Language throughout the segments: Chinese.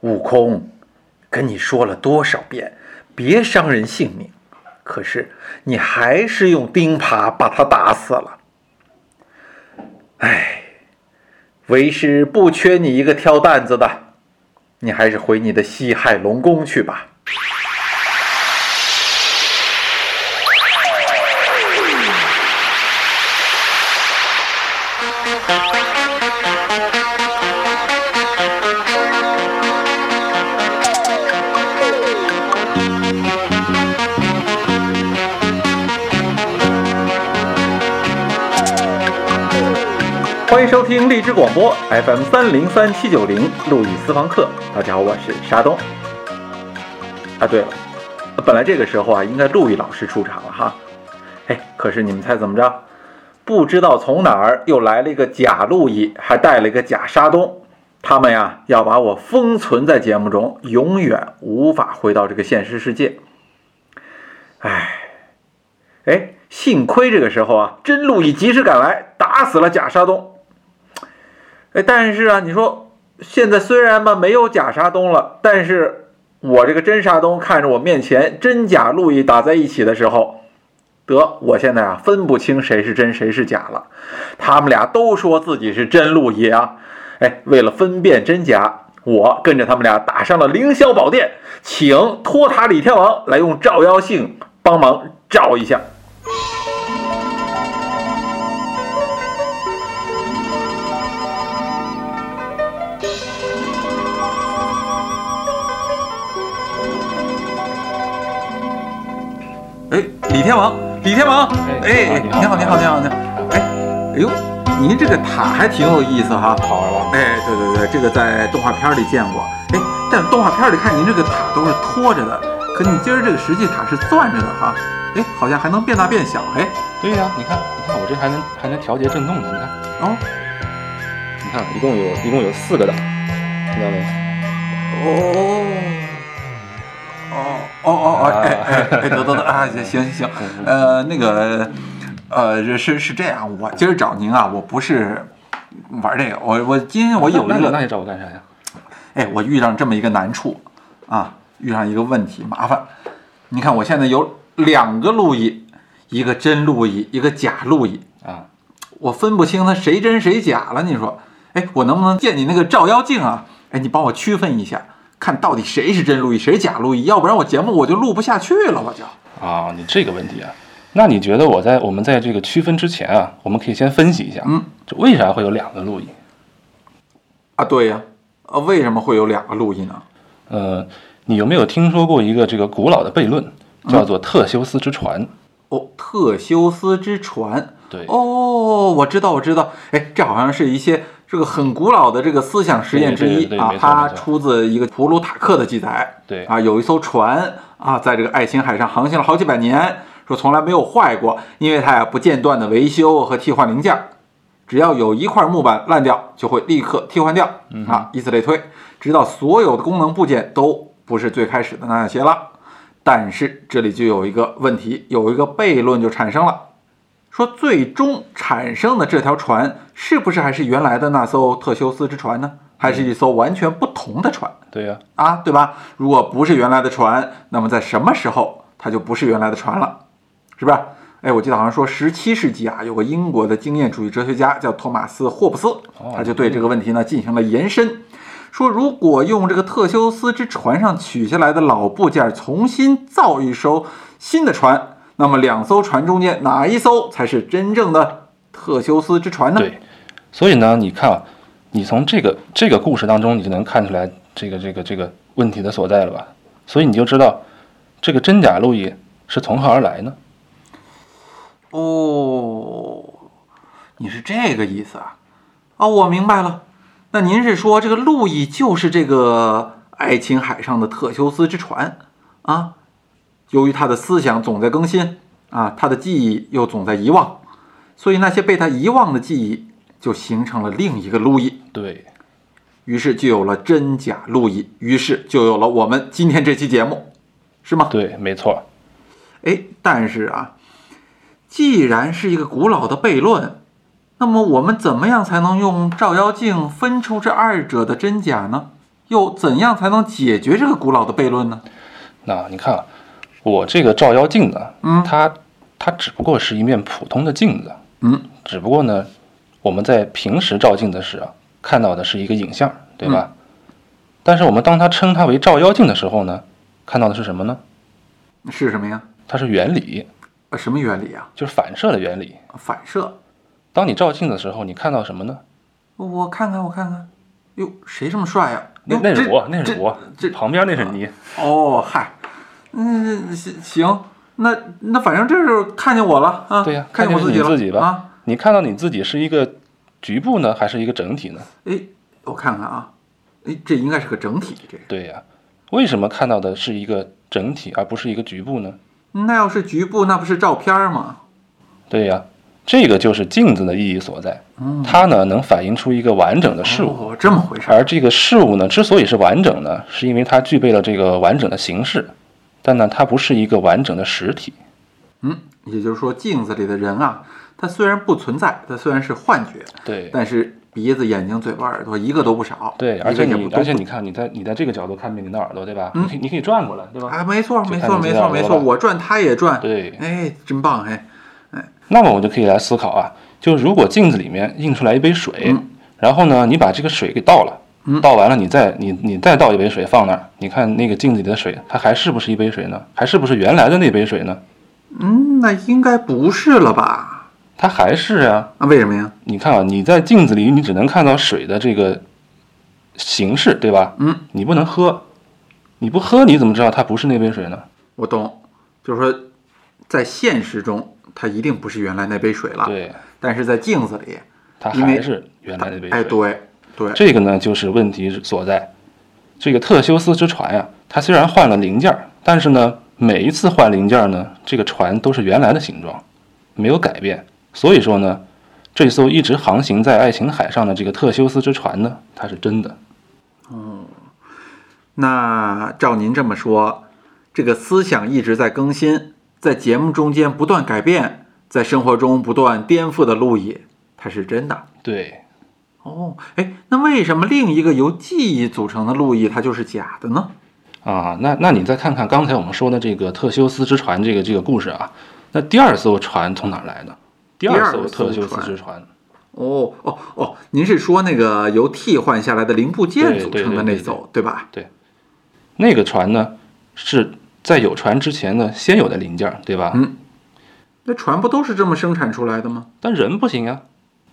悟空，跟你说了多少遍，别伤人性命，可是你还是用钉耙把他打死了。哎，为师不缺你一个挑担子的，你还是回你的西海龙宫去吧。欢迎收听荔枝广播 FM 三零三七九零路易私房课。大家好，我是沙东。啊，对了，本来这个时候啊，应该陆毅老师出场了哈。哎，可是你们猜怎么着？不知道从哪儿又来了一个假路易，还带了一个假沙东。他们呀，要把我封存在节目中，永远无法回到这个现实世界。哎，哎，幸亏这个时候啊，真路易及时赶来，打死了假沙东。哎，但是啊，你说现在虽然吧没有假沙东了，但是我这个真沙东看着我面前真假陆易打在一起的时候，得我现在啊分不清谁是真谁是假了。他们俩都说自己是真陆易啊，哎，为了分辨真假，我跟着他们俩打上了凌霄宝殿，请托塔李天王来用照妖镜帮忙照一下。李天王，李天王，哎，你好，你好，你好，你好，哎，哎呦，您这个塔还挺有意思哈，好玩吧？哎，对对对，这个在动画片里见过，哎，但动画片里看您这个塔都是拖着的，可你今儿这个实际塔是攥着的哈，哎，好像还能变大变小，哎，对呀、你看，你看我这还能还能调节震动呢，你看，哦。你看，一共有一共有四个档，听到没？哦。哦哦哦哦，哎哎哎，得得得啊，行行行，呃，那个，呃，是是这样，我今儿找您啊，我不是玩这个，我我今天我有一个那你那你找我干啥呀？哎，我遇上这么一个难处啊，遇上一个问题，麻烦。你看，我现在有两个路易，一个真路易，一个假路易，啊，我分不清他谁真谁假了。你说，哎，我能不能借你那个照妖镜啊？哎，你帮我区分一下，看到底谁是真路易，谁是假路易，要不然我节目我就录不下去了，我就。啊，你这个问题啊，那你觉得我在我们在这个区分之前啊，我们可以先分析一下，嗯，这为啥会有两个路易？啊，对呀，呃，为什么会有两个路易呢？呃，你有没有听说过一个这个古老的悖论，叫做特修斯之船？哦，特修斯之船。对，哦，我知道，我知道，哎，这好像是一些这个很古老的这个思想实验之一啊它出自一个普鲁塔克的记载。对啊，有一艘船啊，在这个爱琴海上航行了好几百年，说从来没有坏过，因为它呀不间断的维修和替换零件儿，只要有一块木板烂掉，就会立刻替换掉啊，以此类推，直到所有的功能部件都不是最开始的那些了。但是这里就有一个问题，有一个悖论就产生了。说最终产生的这条船是不是还是原来的那艘特修斯之船呢？还是一艘完全不同的船对呀、啊？对吧？如果不是原来的船，那么在什么时候它就不是原来的船了？是吧？哎，我记得好像说十七世纪啊，有个英国的经验主义哲学家叫托马斯·霍布斯，他就对这个问题呢进行了延伸，说如果用这个特修斯之船上取下来的老部件重新造一艘新的船，那么两艘船中间哪一艘才是真正的特修斯之船呢？对，所以呢，你看啊，你从这个这个故事当中，你就能看出来这个这个这个问题的所在了吧？所以你就知道这个真假路易是从何而来呢？哦，你是这个意思啊？哦，我明白了。那您是说这个路易就是这个爱琴海上的特修斯之船啊？由于他的思想总在更新啊，他的记忆又总在遗忘，所以那些被他遗忘的记忆就形成了另一个路易，对，于是就有了真假路易，于是就有了我们今天这期节目，是吗？对，没错。哎，但是啊，既然是一个古老的悖论，那么我们怎么样才能用照妖镜分出这二者的真假呢？又怎样才能解决这个古老的悖论呢？那你看啊，我这个照妖镜呢，嗯它它只不过是一面普通的镜子，嗯，只不过呢，我们在平时照镜子时啊，看到的是一个影像，对吧？但是我们当它称它为照妖镜的时候呢，看到的是什么呢？是什么呀？它是原理，呃什么原理啊？就是反射的原理。反射。当你照镜子的时候，你看到什么呢？我看看，我看看。哟，谁这么帅呀、那那是我，那是这我，这旁边那是你。哦，嗨，嗯，行行，那那反正这是看见我了啊。对呀看见我自己了你自己吧啊。你看到你自己是一个局部呢，还是一个整体呢？哎，我看看啊，哎，这应该是个整体，这对呀、为什么看到的是一个整体，而不是一个局部呢？那要是局部，那不是照片儿吗？对呀、这个就是镜子的意义所在。嗯，它呢能反映出一个完整的事物，哦，这么回事儿。而这个事物呢之所以是完整呢，是因为它具备了这个完整的形式，但呢它不是一个完整的实体。嗯，也就是说，镜子里的人啊，他虽然不存在，他虽然是幻觉，对但是鼻子、眼睛、嘴巴、耳朵一个都不少。对，而且你而且你看你在你在这个角度看你的耳朵，对吧？嗯你可以你可以转过来，对吧？啊，没错，就没错，没错，没错，我转，他也转。对，哎，真棒，哎，那么我就可以来思考啊，就如果镜子里面映出来一杯水，嗯然后呢，你把这个水给倒了，嗯倒完了你再你你再倒一杯水放那儿，你看那个镜子里的水，它还是不是一杯水呢？还是不是原来的那杯水呢？嗯，那应该不是了吧？它还是啊，啊，为什么呀？你看啊，你在镜子里你只能看到水的这个形式，对吧？嗯，你不能喝，你不喝你怎么知道它不是那杯水呢？我懂，就是说，在现实中，它一定不是原来那杯水了。，对，但是在镜子里，它还是原来那杯水。哎，对对，这个呢，就是问题所在。这个特修斯之船呀、它虽然换了零件儿，但是呢，每一次换零件儿呢，这个船都是原来的形状，没有改变。所以说呢，这艘一直航行在爱琴海上的这个特修斯之船呢，它是真的。那照您这么说，这个思想一直在更新，在节目中间不断改变，在生活中不断颠覆的路易，它是真的。对，哦，哎，那为什么另一个由记忆组成的路易它就是假的呢？啊，那那你再看看刚才我们说的这个特修斯之船这个这个故事啊，那第二艘船从哪儿来的？第二艘特修斯之船，哦哦哦，您是说那个由替换下来的零部件组成的那艘，对吧？对那个船呢是在有船之前呢先有的零件儿，对吧？嗯那船不都是这么生产出来的吗？但人不行呀。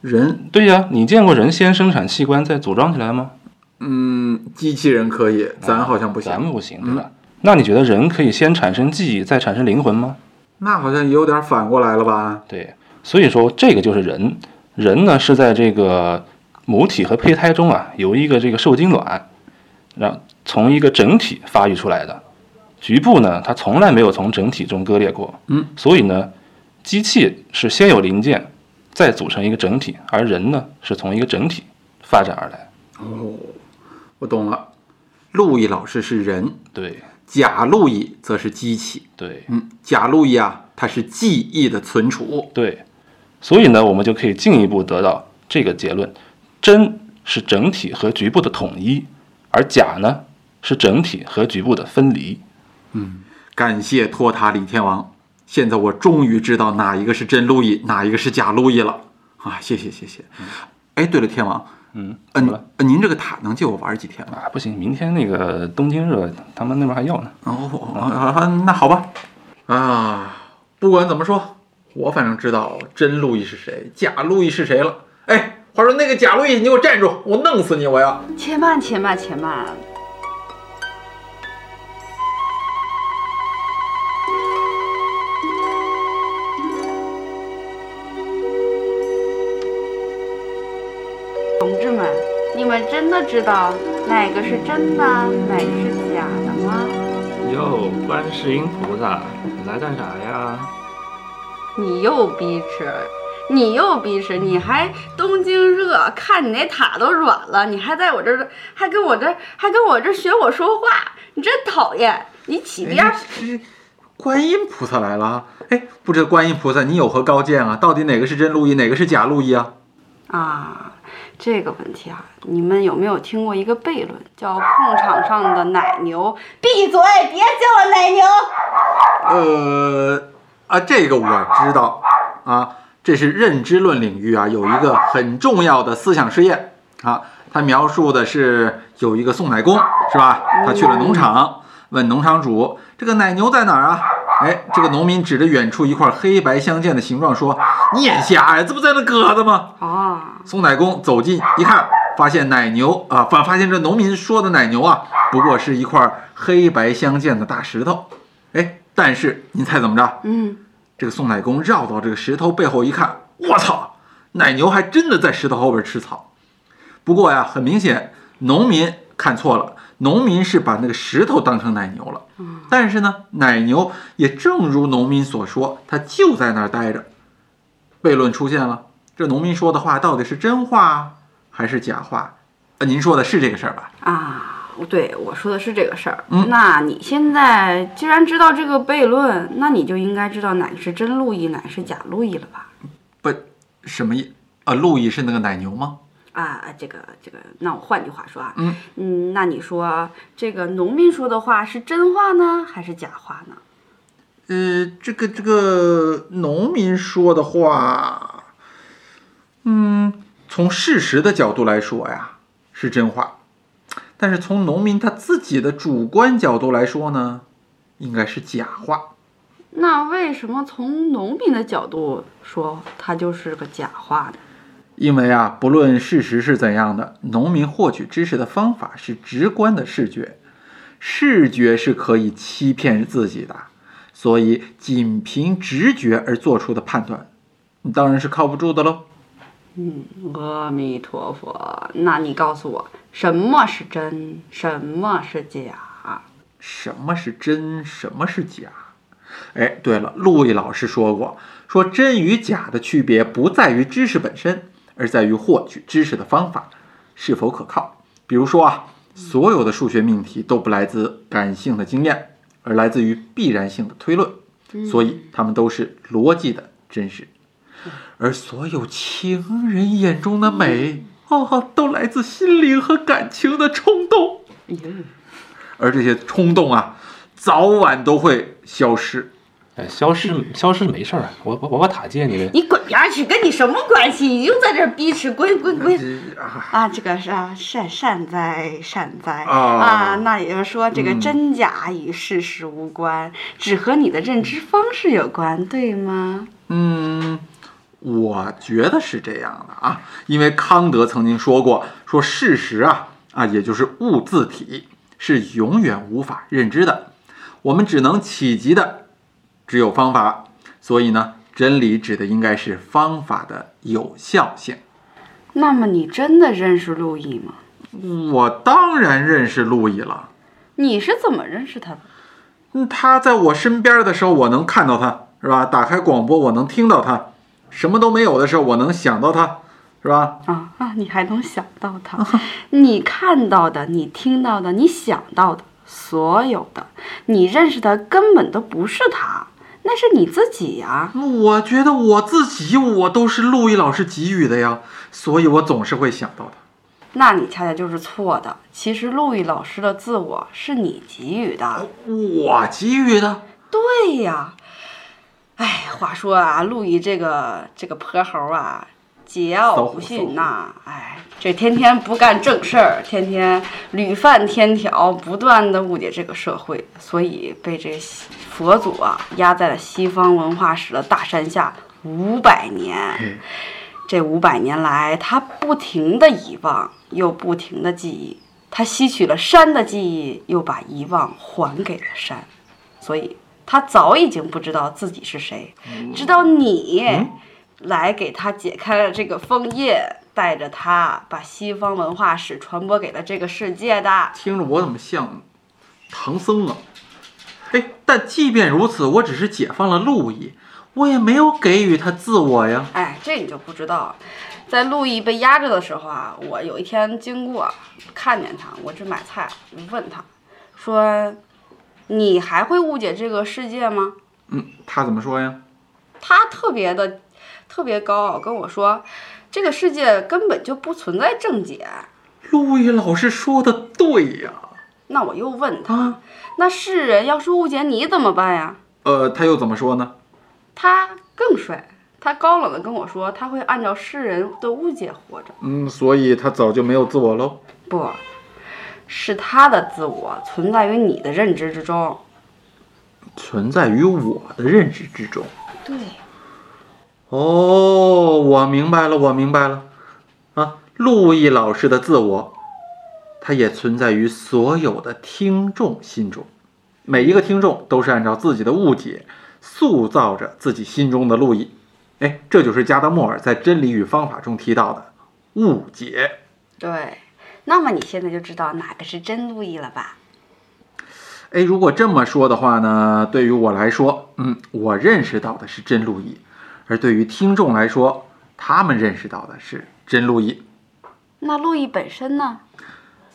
人，对呀，你见过人先生产器官再组装起来吗？嗯，机器人可以，咱好像不行。咱们不行，对吧？那你觉得人可以先产生记忆再产生灵魂吗？那好像也有点反过来了吧？对，所以说这个就是人。人呢是在这个母体和胚胎中啊，由一个这个受精卵，让从一个整体发育出来的。局部呢，它从来没有从整体中割裂过。嗯，所以呢，机器是先有零件，再组成一个整体，而人呢是从一个整体发展而来。哦，我懂了。路易老师是人，对假路易则是机器。对嗯，假路易啊，它是记忆的存储。对，所以呢，我们就可以进一步得到这个结论：真是整体和局部的统一，而假呢是整体和局部的分离。嗯感谢托塔李天王，现在我终于知道哪一个是真路易，哪一个是假路易了啊！谢谢谢谢。哎，对了，天王，嗯，嗯，您这个塔能借我玩几天吗？啊，不行，明天那个东京热，他们那边还要呢。哦，啊，那好吧。啊，不管怎么说，我反正知道真路易是谁，假路易是谁了。哎，话说那个假路易，你给我站住！我弄死你！我要。且慢，且慢，且慢。同志们，你们真的知道哪个是真的，哪个是假的吗？哟，观世音菩萨，你来干啥呀？你又逼吃，你又逼吃，你还东京热，看你那塔都软了，你还在我这儿，还跟我这儿，还跟我这儿学我说话，你真讨厌！你起边儿！哎观音菩萨来了啊！哎，不知道观音菩萨你有何高见啊？到底哪个是真路易，哪个是假路易啊？啊，这个问题啊，你们有没有听过一个悖论，叫控场上的奶牛？闭嘴，别叫我奶牛。呃啊，这个我知道啊，这是认知论领域啊，有一个很重要的思想实验啊。他描述的是有一个送奶工，是吧？他去了农场，问农场主：“这个奶牛在哪儿啊？”哎，这个农民指着远处一块黑白相间的形状说：“你眼瞎呀？这不在那搁着吗？”啊，送奶工走近一看，发现奶牛啊，发发现这农民说的奶牛啊，不过是一块黑白相间的大石头。哎，但是您猜怎么着？嗯，这个送奶工绕到这个石头背后一看，我操，奶牛还真的在石头后边吃草。不过呀，很明显，农民看错了，农民是把那个石头当成奶牛了。但是呢，奶牛也正如农民所说，它就在那儿待着。悖论出现了，这农民说的话到底是真话还是假话？呃，您说的是这个事儿吧？啊，对，我说的是这个事儿。嗯那你现在既然知道这个悖论，那你就应该知道哪个是真路易，哪个是假路易了吧？不，什么意？啊，路易是那个奶牛吗？啊，这个这个，那我换句话说啊，嗯嗯，那你说这个农民说的话是真话呢，还是假话呢？呃，这个这个农民说的话，嗯，从事实的角度来说呀，是真话，但是从农民他自己的主观角度来说呢，应该是假话。那为什么从农民的角度说，它就是个假话呢？因为啊，不论事实是怎样的，农民获取知识的方法是直观的视觉，视觉是可以欺骗自己的，所以仅凭直觉而做出的判断，当然是靠不住的喽。嗯阿弥陀佛，那你告诉我，什么是真，什么是假？什么是真，什么是假？哎，对了，陆毅老师说过，说真与假的区别不在于知识本身，而在于获取知识的方法是否可靠。比如说啊，所有的数学命题都不来自感性的经验，而来自于必然性的推论，所以它们都是逻辑的真实。而所有情人眼中的美，哦，都来自心灵和感情的冲动。而这些冲动啊，早晚都会消失。哎，消失消失没事儿，我我我把塔借你呗。你滚边儿去，跟你什么关系？你又在这儿逼吃，滚滚滚！啊，啊，这个是啊，善善哉善哉啊啊，那也就是说，这个嗯真假与事实无关，只和你的认知方式有关，对吗？嗯，我觉得是这样的啊，因为康德曾经说过，说事实啊啊，也就是物自体，是永远无法认知的，我们只能企及的只有方法，所以呢，真理指的应该是方法的有效性。那么你真的认识路易吗？我当然认识路易了。你是怎么认识他的？嗯，他在我身边的时候，我能看到他，是吧？打开广播，我能听到他；什么都没有的时候，我能想到他，是吧？啊啊！你还能想到他？你看到的，你听到的，你想到的，所有的，你认识的根本都不是他，那是你自己呀、我觉得我自己，我都是陆毅老师给予的呀，所以我总是会想到他。那你恰恰就是错的。其实陆毅老师的自我是你给予的。我给予的，对呀。哎，话说啊，陆毅这个这个泼猴啊，桀骜不驯呐，哎，这天天不干正事儿，天天屡犯天条，不断的误解这个社会，所以被这西佛祖啊压在了西方文化史的大山下五百年。嘿这五百年来，他不停的遗忘，又不停的记忆。他吸取了山的记忆，又把遗忘还给了山，所以他早已经不知道自己是谁，直到你来给他解开了这个封印，带着他把西方文化史传播给了这个世界的。听着我怎么像唐僧啊？哎，但即便如此，我只是解放了陆毅，我也没有给予他自我呀。哎，这你就不知道了。在路易被压着的时候啊，我有一天经过，看见他，我去买菜，问他，说：“你还会误解这个世界吗嗯，他怎么说呀？？”他特别的特别高傲，跟我说：“这个世界根本就不存在正解。路易老师说的对呀。那我又问他，啊，那世人要是误解你怎么办呀？呃，他又怎么说呢？他更帅，他高冷的跟我说，他会按照世人的误解活着。嗯，所以他早就没有自我喽。不，是他的自我存在于你的认知之中。存在于我的认知之中。对，哦，我明白了，我明白了。啊，路易老师的自我，他也存在于所有的听众心中。每一个听众都是按照自己的误解塑造着自己心中的路易。哎，这就是加德默尔在《真理与方法》中提到的误解。对。那么你现在就知道哪个是真路易了吧？哎，如果这么说的话呢，对于我来说，嗯，我认识到的是真路易；而对于听众来说，他们认识到的是真路易。那路易本身呢？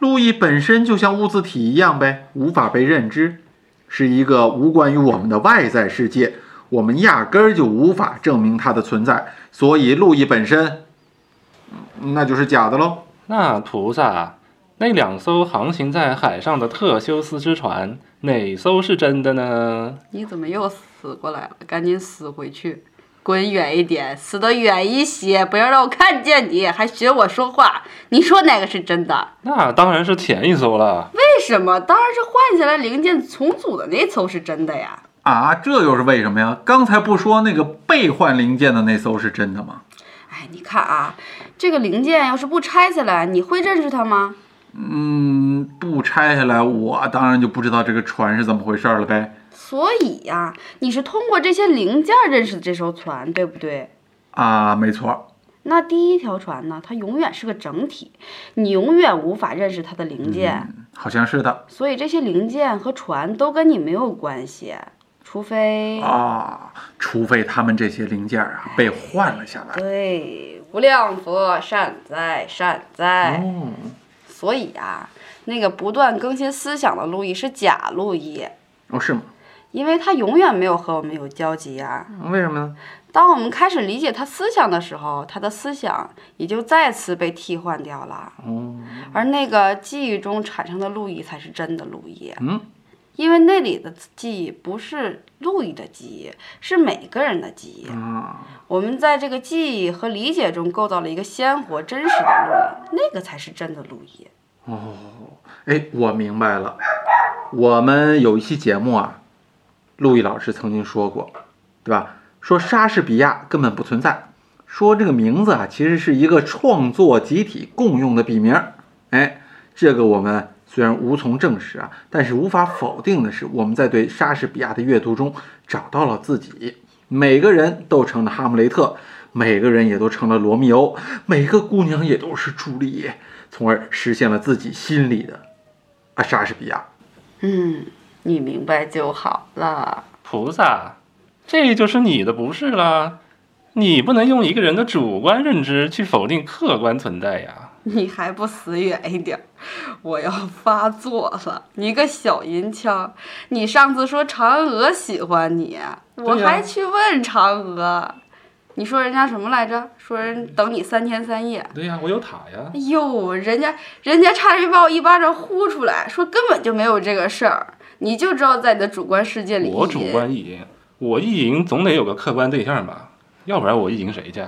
路易本身就像物自体一样呗，无法被认知，是一个无关于我们的外在世界，我们压根儿就无法证明它的存在，所以路易本身，嗯那就是假的喽。那菩萨，那两艘航行在海上的特修斯之船，哪艘是真的呢？你怎么又死过来了？赶紧死回去，滚远一点，死得远一些，不要让我看见你，还学我说话。你说哪个是真的？那当然是前一艘了。为什么？当然是换下来零件重组的那艘是真的呀。啊，这又是为什么呀？刚才不说那个被换零件的那艘是真的吗？哎，你看啊，这个零件要是不拆下来，你会认识它吗？嗯，不拆下来，我当然就不知道这个船是怎么回事了呗。所以呀，你是通过这些零件认识的这艘船，对不对？啊，没错。那第一条船呢，它永远是个整体，你永远无法认识它的零件，嗯，好像是的。所以这些零件和船都跟你没有关系，除非……啊，除非他们这些零件啊被换了下来。对，无量佛善哉善哉。哦，所以啊，那个不断更新思想的路易是假路易，哦，是吗？因为他永远没有和我们有交集啊。为什么呢？当我们开始理解他思想的时候，他的思想也就再次被替换掉了。哦，而那个记忆中产生的路易才是真的路易，嗯，因为那里的记忆不是路易的记忆，是每个人的记忆。啊，我们在这个记忆和理解中构造了一个鲜活真实的路易，那个才是真的路易。哦哎，我明白了。我们有一期节目啊，路易老师曾经说过，对吧？说莎士比亚根本不存在，说这个名字啊其实是一个创作集体共用的笔名。哎，这个我们虽然无从证实啊，但是无法否定的是，我们在对莎士比亚的阅读中找到了自己。每个人都成了哈姆雷特，每个人也都成了罗密欧，每个姑娘也都是朱丽叶，从而实现了自己心里的啊莎士比亚。嗯，你明白就好了。菩萨，这就是你的不是啦。你不能用一个人的主观认知去否定客观存在呀。你还不死远一点儿！我要发作了！你个小银枪！你上次说嫦娥喜欢你，我还去问嫦娥，你说人家什么来着？说人等你三天三夜。对呀，我有塔呀哎。呦，人家人家差点把我一巴掌呼出来，说根本就没有这个事儿，你就知道在你的主观世界里。我主观意淫，我意淫总得有个客观对象吧，要不然我意淫谁去？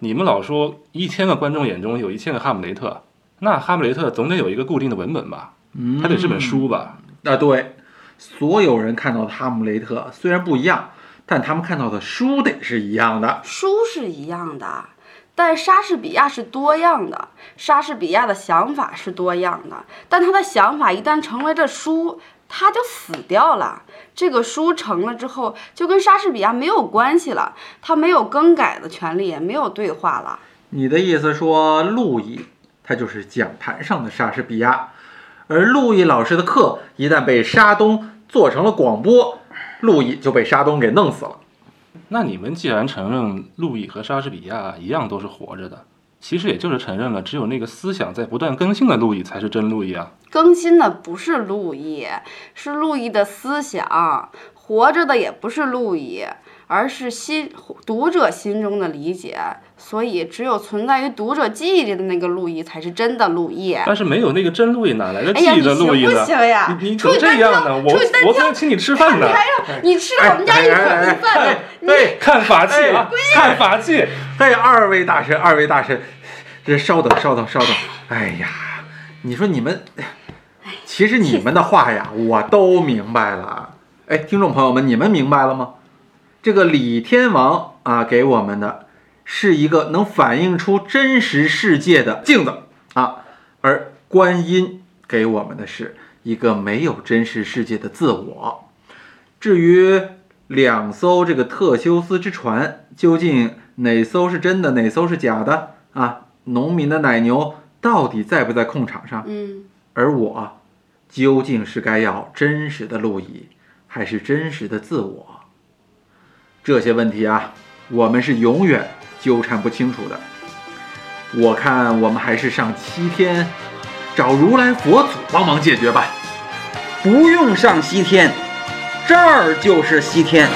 你们老说一千个观众眼中有一千个哈姆雷特，那哈姆雷特总得有一个固定的文本吧？嗯它得是本书吧？啊，对，所有人看到的哈姆雷特虽然不一样，但他们看到的书得是一样的。书是一样的，但莎士比亚是多样的，莎士比亚的想法是多样的，但他的想法一旦成为这书，他就死掉了。这个书成了之后，就跟莎士比亚没有关系了，他没有更改的权利，也没有对话了。你的意思说，路易他就是讲坛上的莎士比亚，而路易老师的课一旦被沙东做成了广播，路易就被沙东给弄死了。那你们既然承认路易和莎士比亚一样都是活着的，其实也就是承认了只有那个思想在不断更新的路易才是真路易啊。更新的不是路易，是路易的思想；活着的也不是路易，而是心读者心中的理解。所以，只有存在于读者记忆里的那个陆毅才是真的陆毅。但是没有那个真陆毅，哪来的记忆的陆毅呢？不行呀？你你怎么出去单挑这样呢？我我刚请你吃饭呢你。还让你吃了我们家一口饭呢？你对，看法器啊，看法器。嘿，二位大神，二位大神，这稍等，稍等，稍等。哎呀，你说你们，其实你们的话呀，我都明白了。哎，听众朋友们，你们明白了吗？这个李天王啊，给我们的是一个能反映出真实世界的镜子啊，而观音给我们的是一个没有真实世界的自我。至于两艘这个特修斯之船，究竟哪艘是真的，哪艘是假的啊？农民的奶牛到底在不在控场上？嗯，而我究竟是该要真实的路易，还是真实的自我？这些问题啊，我们是永远纠缠不清楚的。我看我们还是上西天找如来佛祖帮忙解决吧。不用上西天，这儿就是西天。